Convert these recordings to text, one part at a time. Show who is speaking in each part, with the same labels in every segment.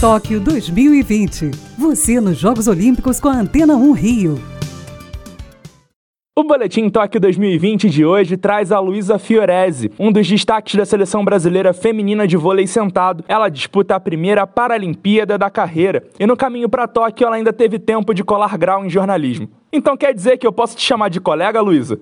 Speaker 1: Tóquio 2020. Você nos Jogos Olímpicos com a Antena 1 Rio.
Speaker 2: O Boletim Tóquio 2020 de hoje traz a Luísa Fiorese, um dos destaques da seleção brasileira feminina de vôlei sentado. Ela disputa a primeira Paralimpíada da carreira e no caminho para Tóquio ela ainda teve tempo de colar grau em jornalismo. Então quer dizer que eu posso te chamar de colega, Luísa?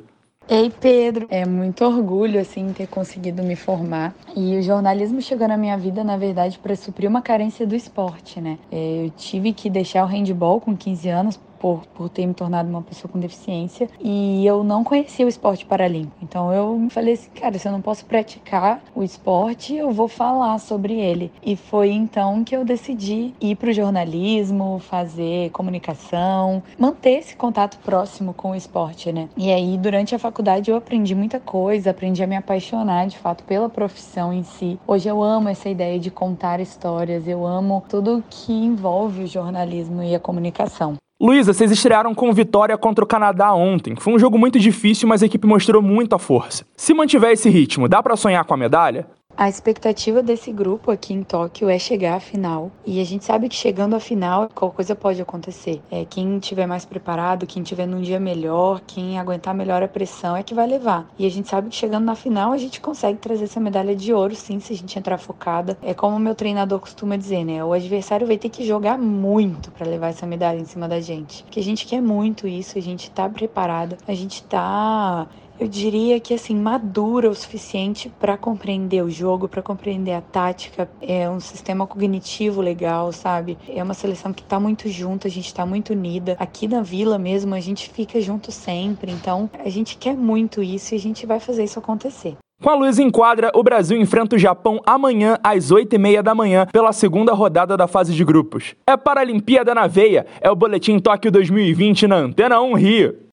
Speaker 3: Ei, Pedro. É muito orgulho assim ter conseguido me formar. E o jornalismo chegou na minha vida, na verdade, para suprir uma carência do esporte, né? É, eu tive que deixar o handball com 15 anos por, por ter me tornado uma pessoa com deficiência e eu não conhecia o esporte paralímpico. Então eu falei assim, cara, se eu não posso praticar o esporte, eu vou falar sobre ele. E foi então que eu decidi ir para o jornalismo, fazer comunicação, manter esse contato próximo com o esporte, né? E aí durante a faculdade eu aprendi muita coisa, aprendi a me apaixonar de fato pela profissão em si. Hoje eu amo essa ideia de contar histórias, eu amo tudo que envolve o jornalismo e a comunicação.
Speaker 2: Luísa, vocês estrearam com vitória contra o Canadá ontem. Foi um jogo muito difícil, mas a equipe mostrou muita força. Se mantiver esse ritmo, dá para sonhar com a medalha?
Speaker 3: A expectativa desse grupo aqui em Tóquio é chegar à final. E a gente sabe que chegando à final, qualquer coisa pode acontecer. É, quem tiver mais preparado, quem tiver num dia melhor, quem aguentar melhor a pressão é que vai levar. E a gente sabe que chegando na final, a gente consegue trazer essa medalha de ouro, sim, se a gente entrar focada. É como o meu treinador costuma dizer, né? O adversário vai ter que jogar muito para levar essa medalha em cima da gente. Porque a gente quer muito isso, a gente tá preparada, a gente tá eu diria que assim madura o suficiente para compreender o jogo, para compreender a tática, é um sistema cognitivo legal, sabe? É uma seleção que tá muito junto, a gente tá muito unida. Aqui na Vila mesmo a gente fica junto sempre, então a gente quer muito isso e a gente vai fazer isso acontecer.
Speaker 2: Com a luz em quadra, o Brasil enfrenta o Japão amanhã às 8h30 da manhã pela segunda rodada da fase de grupos. É Paralimpíada na veia, é o Boletim Tóquio 2020 na Antena 1 Rio.